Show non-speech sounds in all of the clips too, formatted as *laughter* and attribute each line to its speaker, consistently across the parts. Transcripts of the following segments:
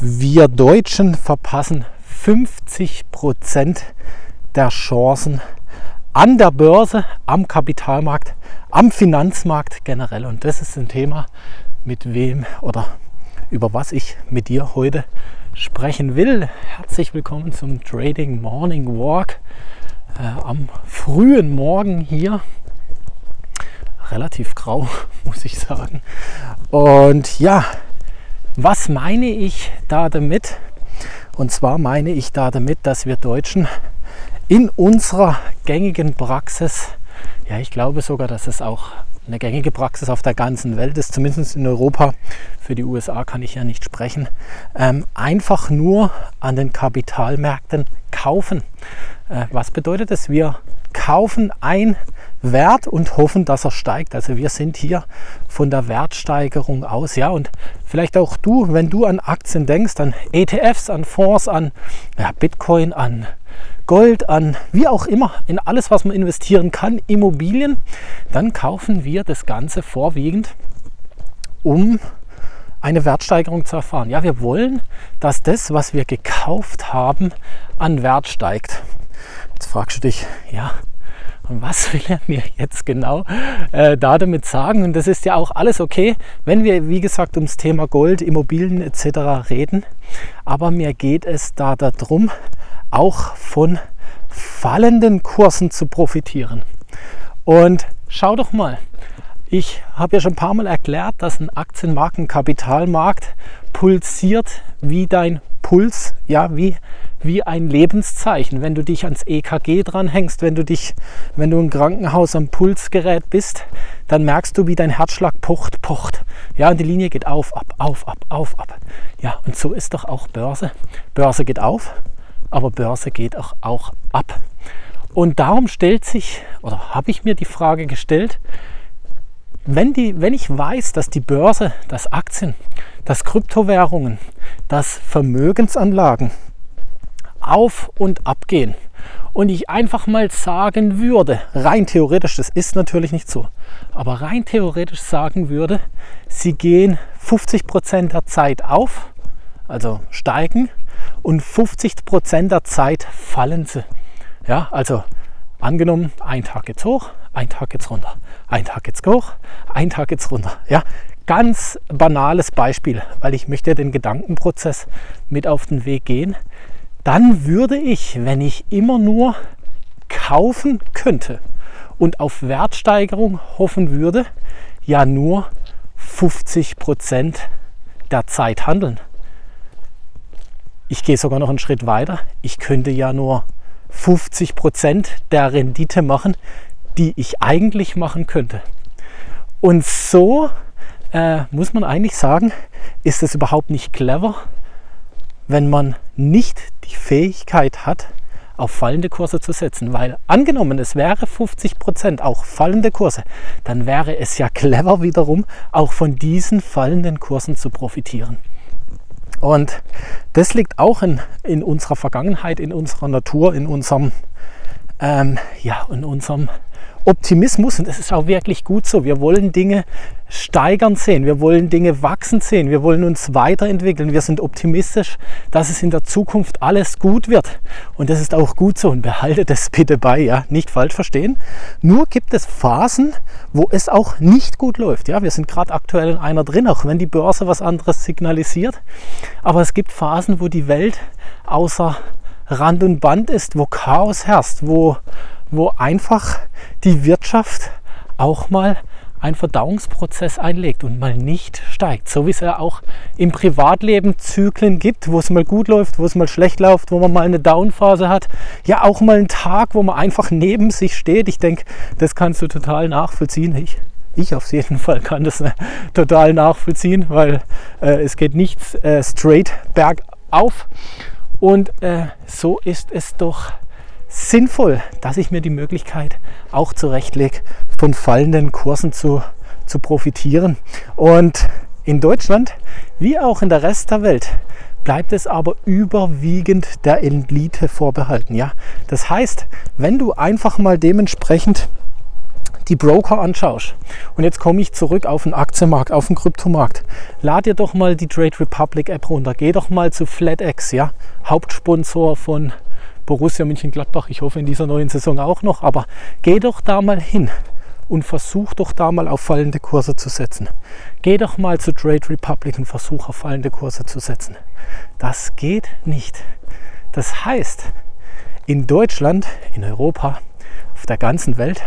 Speaker 1: Wir Deutschen verpassen 50 Prozent der Chancen an der Börse, am Kapitalmarkt, am Finanzmarkt generell. Und das ist ein Thema, mit wem oder über was ich mit dir heute sprechen will. Herzlich willkommen zum Trading Morning Walk äh, am frühen Morgen hier. Relativ grau, *laughs* muss ich sagen. Und ja, was meine ich da damit? Und zwar meine ich da damit, dass wir Deutschen in unserer gängigen Praxis, ja, ich glaube sogar, dass es auch eine gängige Praxis auf der ganzen Welt ist, zumindest in Europa, für die USA kann ich ja nicht sprechen, ähm, einfach nur an den Kapitalmärkten kaufen. Äh, was bedeutet das? Wir kaufen ein Wert und hoffen, dass er steigt. Also wir sind hier von der Wertsteigerung aus. Ja, und vielleicht auch du, wenn du an Aktien denkst, an ETFs, an Fonds, an ja, Bitcoin, an Gold, an wie auch immer, in alles, was man investieren kann, Immobilien, dann kaufen wir das Ganze vorwiegend, um eine Wertsteigerung zu erfahren. Ja, wir wollen, dass das, was wir gekauft haben, an Wert steigt. Jetzt fragst du dich, ja, und was will er mir jetzt genau äh, da damit sagen? Und das ist ja auch alles okay, wenn wir, wie gesagt, ums Thema Gold, Immobilien etc. reden. Aber mir geht es da darum, auch von fallenden Kursen zu profitieren. Und schau doch mal, ich habe ja schon ein paar Mal erklärt, dass ein Aktienmarkt, ein Kapitalmarkt pulsiert wie dein Puls, ja, wie wie ein Lebenszeichen. Wenn du dich ans EKG dranhängst, wenn du dich, wenn du im Krankenhaus am Pulsgerät bist, dann merkst du, wie dein Herzschlag pocht, pocht. Ja, und die Linie geht auf, ab, auf, ab, auf, ab. Ja, und so ist doch auch Börse. Börse geht auf, aber Börse geht auch, auch ab. Und darum stellt sich, oder habe ich mir die Frage gestellt, wenn, die, wenn ich weiß, dass die Börse, dass Aktien, dass Kryptowährungen, dass Vermögensanlagen, auf und ab gehen und ich einfach mal sagen würde, rein theoretisch, das ist natürlich nicht so, aber rein theoretisch sagen würde, sie gehen 50 Prozent der Zeit auf, also steigen, und 50 Prozent der Zeit fallen sie. Ja, also angenommen, ein Tag geht's hoch, ein Tag geht's runter, ein Tag geht's hoch, ein Tag geht's runter. Ja, ganz banales Beispiel, weil ich möchte den Gedankenprozess mit auf den Weg gehen dann würde ich, wenn ich immer nur kaufen könnte und auf Wertsteigerung hoffen würde, ja nur 50 Prozent der Zeit handeln. Ich gehe sogar noch einen Schritt weiter. Ich könnte ja nur 50 Prozent der Rendite machen, die ich eigentlich machen könnte. Und so äh, muss man eigentlich sagen, ist es überhaupt nicht clever, wenn man nicht die Fähigkeit hat, auf fallende Kurse zu setzen. Weil angenommen, es wäre 50 Prozent auch fallende Kurse, dann wäre es ja clever wiederum, auch von diesen fallenden Kursen zu profitieren. Und das liegt auch in, in unserer Vergangenheit, in unserer Natur, in unserem, ähm, ja, in unserem Optimismus und es ist auch wirklich gut so. Wir wollen Dinge steigern sehen, wir wollen Dinge wachsen sehen, wir wollen uns weiterentwickeln. Wir sind optimistisch, dass es in der Zukunft alles gut wird. Und das ist auch gut so und behaltet es bitte bei, ja, nicht falsch verstehen. Nur gibt es Phasen, wo es auch nicht gut läuft. Ja, wir sind gerade aktuell in einer drin, auch wenn die Börse was anderes signalisiert. Aber es gibt Phasen, wo die Welt außer Rand und Band ist, wo Chaos herrscht, wo wo einfach die Wirtschaft auch mal einen Verdauungsprozess einlegt und mal nicht steigt. So wie es ja auch im Privatleben Zyklen gibt, wo es mal gut läuft, wo es mal schlecht läuft, wo man mal eine Downphase hat. Ja, auch mal einen Tag, wo man einfach neben sich steht. Ich denke, das kannst du total nachvollziehen. Ich, ich auf jeden Fall kann das äh, total nachvollziehen, weil äh, es geht nichts äh, straight bergauf. Und äh, so ist es doch sinnvoll, dass ich mir die Möglichkeit auch zurechtlege, von fallenden Kursen zu, zu profitieren. Und in Deutschland, wie auch in der Rest der Welt, bleibt es aber überwiegend der Elite vorbehalten. Ja? Das heißt, wenn du einfach mal dementsprechend die Broker anschaust, und jetzt komme ich zurück auf den Aktienmarkt, auf den Kryptomarkt, lad dir doch mal die Trade Republic App runter, geh doch mal zu FlatEx, ja, Hauptsponsor von Borussia München-Gladbach, ich hoffe in dieser neuen Saison auch noch, aber geh doch da mal hin und versuch doch da mal auf fallende Kurse zu setzen. Geh doch mal zu Trade Republic und versuch auf fallende Kurse zu setzen. Das geht nicht. Das heißt, in Deutschland, in Europa, auf der ganzen Welt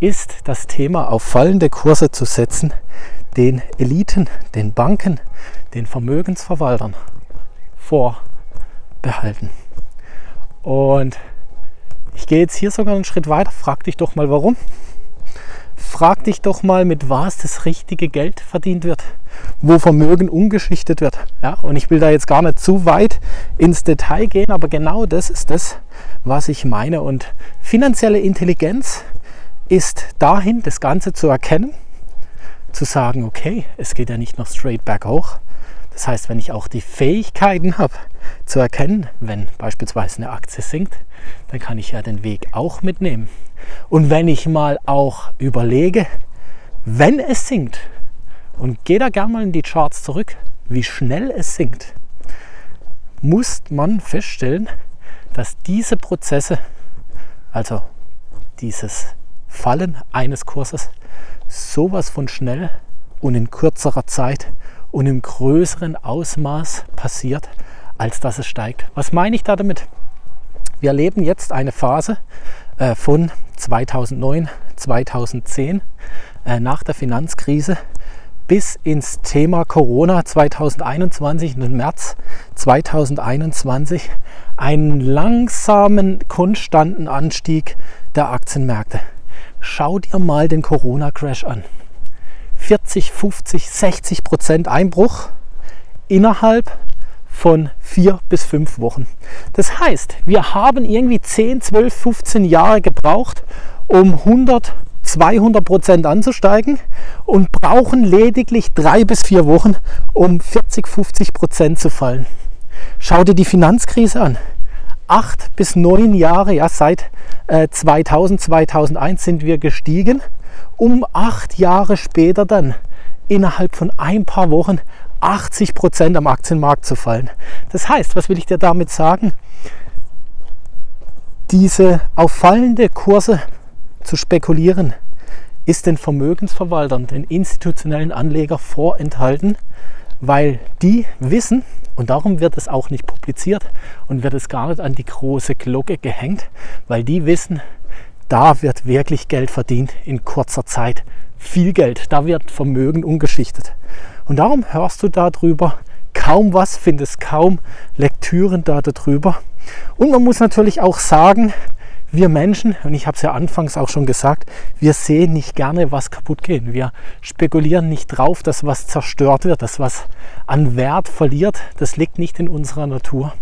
Speaker 1: ist das Thema auf fallende Kurse zu setzen den Eliten, den Banken, den Vermögensverwaltern vorbehalten. Und ich gehe jetzt hier sogar einen Schritt weiter. Frag dich doch mal, warum. Frag dich doch mal, mit was das richtige Geld verdient wird, wo Vermögen umgeschichtet wird. Ja, und ich will da jetzt gar nicht zu weit ins Detail gehen, aber genau das ist das, was ich meine. Und finanzielle Intelligenz ist dahin, das Ganze zu erkennen, zu sagen, okay, es geht ja nicht noch straight berghoch. Das heißt, wenn ich auch die Fähigkeiten habe, zu erkennen, wenn beispielsweise eine Aktie sinkt, dann kann ich ja den Weg auch mitnehmen. Und wenn ich mal auch überlege, wenn es sinkt, und gehe da gerne mal in die Charts zurück, wie schnell es sinkt, muss man feststellen, dass diese Prozesse, also dieses Fallen eines Kurses, sowas von schnell und in kürzerer Zeit und im größeren Ausmaß passiert, als dass es steigt. Was meine ich da damit? Wir erleben jetzt eine Phase äh, von 2009, 2010 äh, nach der Finanzkrise bis ins Thema Corona 2021, im März 2021, einen langsamen, konstanten Anstieg der Aktienmärkte. Schau dir mal den Corona-Crash an. 40, 50, 60 Prozent Einbruch innerhalb von vier bis fünf Wochen. Das heißt, wir haben irgendwie 10, 12, 15 Jahre gebraucht, um 100, 200 Prozent anzusteigen und brauchen lediglich drei bis vier Wochen, um 40, 50 Prozent zu fallen. Schau dir die Finanzkrise an. Acht bis neun Jahre, ja, seit äh, 2000, 2001 sind wir gestiegen, um acht Jahre später dann innerhalb von ein paar Wochen 80 Prozent am Aktienmarkt zu fallen. Das heißt, was will ich dir damit sagen? Diese auf fallende Kurse zu spekulieren, ist den Vermögensverwaltern, den institutionellen Anlegern vorenthalten, weil die wissen, und darum wird es auch nicht publiziert und wird es gar nicht an die große Glocke gehängt, weil die wissen, da wird wirklich Geld verdient in kurzer Zeit. Viel Geld, da wird Vermögen umgeschichtet. Und darum hörst du darüber kaum was, findest kaum Lektüren da darüber. Und man muss natürlich auch sagen, wir Menschen, und ich habe es ja anfangs auch schon gesagt, wir sehen nicht gerne was kaputt gehen. Wir spekulieren nicht drauf, dass was zerstört wird, dass was an Wert verliert. Das liegt nicht in unserer Natur.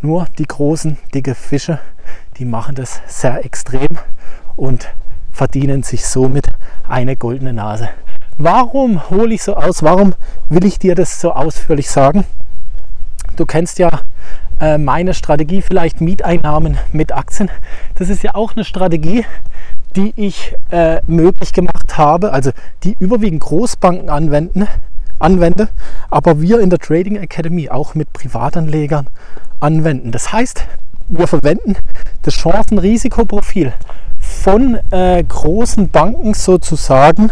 Speaker 1: Nur die großen, dicke Fische, die machen das sehr extrem und verdienen sich somit eine goldene Nase. Warum hole ich so aus? Warum will ich dir das so ausführlich sagen? Du kennst ja äh, meine Strategie, vielleicht Mieteinnahmen mit Aktien. Das ist ja auch eine Strategie, die ich äh, möglich gemacht habe, also die überwiegend Großbanken anwenden, anwende, aber wir in der Trading Academy auch mit Privatanlegern anwenden. Das heißt, wir verwenden das Chancen-Risikoprofil von äh, großen Banken sozusagen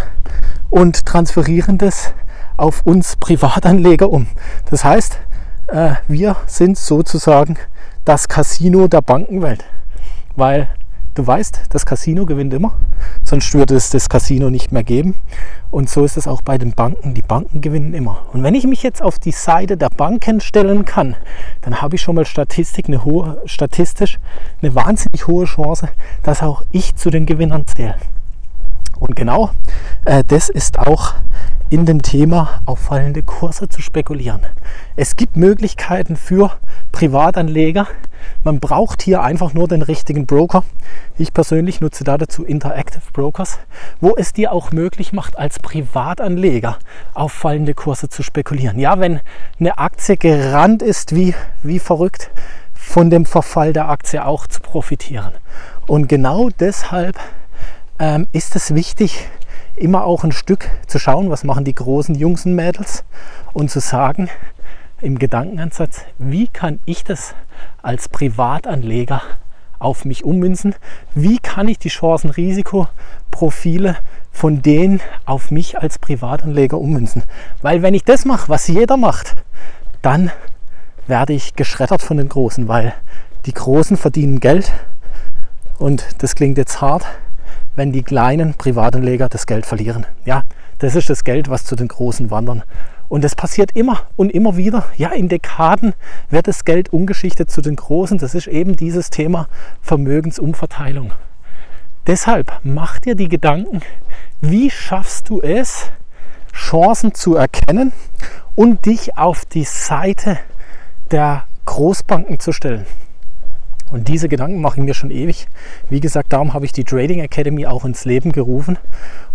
Speaker 1: und transferieren das auf uns Privatanleger um. Das heißt, äh, wir sind sozusagen das Casino der Bankenwelt, weil du weißt, das Casino gewinnt immer, sonst würde es das Casino nicht mehr geben. Und so ist es auch bei den Banken. Die Banken gewinnen immer. Und wenn ich mich jetzt auf die Seite der Banken stellen kann, dann habe ich schon mal Statistik, eine hohe, statistisch eine wahnsinnig hohe Chance, dass auch ich zu den Gewinnern zähle. Und genau äh, das ist auch in dem Thema auf fallende Kurse zu spekulieren. Es gibt Möglichkeiten für Privatanleger. Man braucht hier einfach nur den richtigen Broker. Ich persönlich nutze da dazu Interactive Brokers, wo es dir auch möglich macht, als Privatanleger auf fallende Kurse zu spekulieren. Ja, wenn eine Aktie gerannt ist wie, wie verrückt, von dem Verfall der Aktie auch zu profitieren. Und genau deshalb ähm, ist es wichtig, immer auch ein Stück zu schauen, was machen die großen Jungs und Mädels und zu sagen im Gedankenansatz, wie kann ich das als Privatanleger auf mich ummünzen? Wie kann ich die Chancen-Risikoprofile von denen auf mich als Privatanleger ummünzen? Weil wenn ich das mache, was jeder macht, dann werde ich geschreddert von den Großen, weil die Großen verdienen Geld und das klingt jetzt hart, wenn die kleinen Privatanleger das Geld verlieren. Ja, das ist das Geld, was zu den Großen wandern. Und das passiert immer und immer wieder. Ja, in Dekaden wird das Geld umgeschichtet zu den Großen. Das ist eben dieses Thema Vermögensumverteilung. Deshalb mach dir die Gedanken, wie schaffst du es, Chancen zu erkennen und dich auf die Seite der Großbanken zu stellen. Und diese Gedanken mache ich mir schon ewig. Wie gesagt, darum habe ich die Trading Academy auch ins Leben gerufen,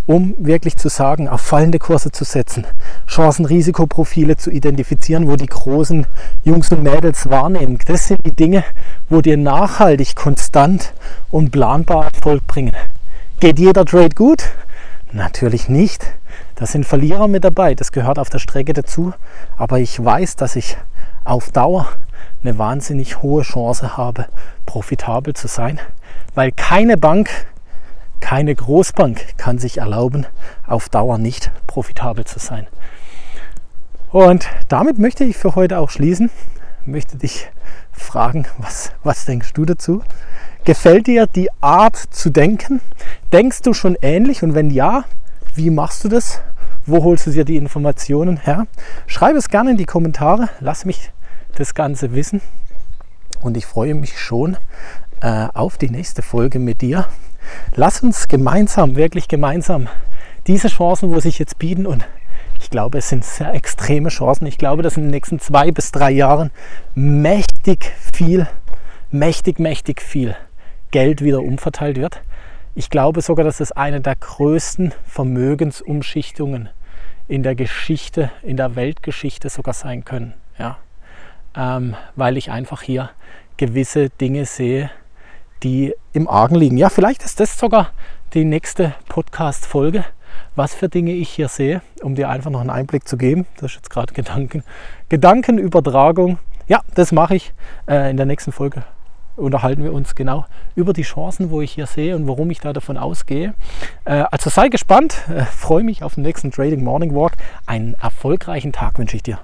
Speaker 1: um wirklich zu sagen, auf fallende Kurse zu setzen, Chancen-Risikoprofile zu identifizieren, wo die großen Jungs und Mädels wahrnehmen. Das sind die Dinge, wo dir nachhaltig, konstant und planbar Erfolg bringen. Geht jeder Trade gut? Natürlich nicht. Da sind Verlierer mit dabei, das gehört auf der Strecke dazu. Aber ich weiß, dass ich auf Dauer eine wahnsinnig hohe Chance habe, profitabel zu sein, weil keine Bank, keine Großbank kann sich erlauben, auf Dauer nicht profitabel zu sein. Und damit möchte ich für heute auch schließen. Möchte dich fragen, was, was denkst du dazu? Gefällt dir die Art zu denken? Denkst du schon ähnlich? Und wenn ja, wie machst du das? Wo holst du dir die Informationen her? Schreib es gerne in die Kommentare. Lass mich das Ganze wissen. Und ich freue mich schon äh, auf die nächste Folge mit dir. Lass uns gemeinsam, wirklich gemeinsam, diese Chancen, wo sich jetzt bieten und ich glaube, es sind sehr extreme Chancen. Ich glaube, dass in den nächsten zwei bis drei Jahren mächtig viel, mächtig, mächtig viel Geld wieder umverteilt wird. Ich glaube sogar, dass es eine der größten Vermögensumschichtungen in der Geschichte, in der Weltgeschichte sogar sein können. Ja ähm, weil ich einfach hier gewisse Dinge sehe, die im Argen liegen. Ja, vielleicht ist das sogar die nächste Podcast-Folge, was für Dinge ich hier sehe, um dir einfach noch einen Einblick zu geben. Das ist jetzt gerade Gedanken, Gedankenübertragung. Ja, das mache ich äh, in der nächsten Folge. Unterhalten wir uns genau über die Chancen, wo ich hier sehe und warum ich da davon ausgehe. Äh, also sei gespannt, äh, freue mich auf den nächsten Trading Morning Walk. Einen erfolgreichen Tag wünsche ich dir.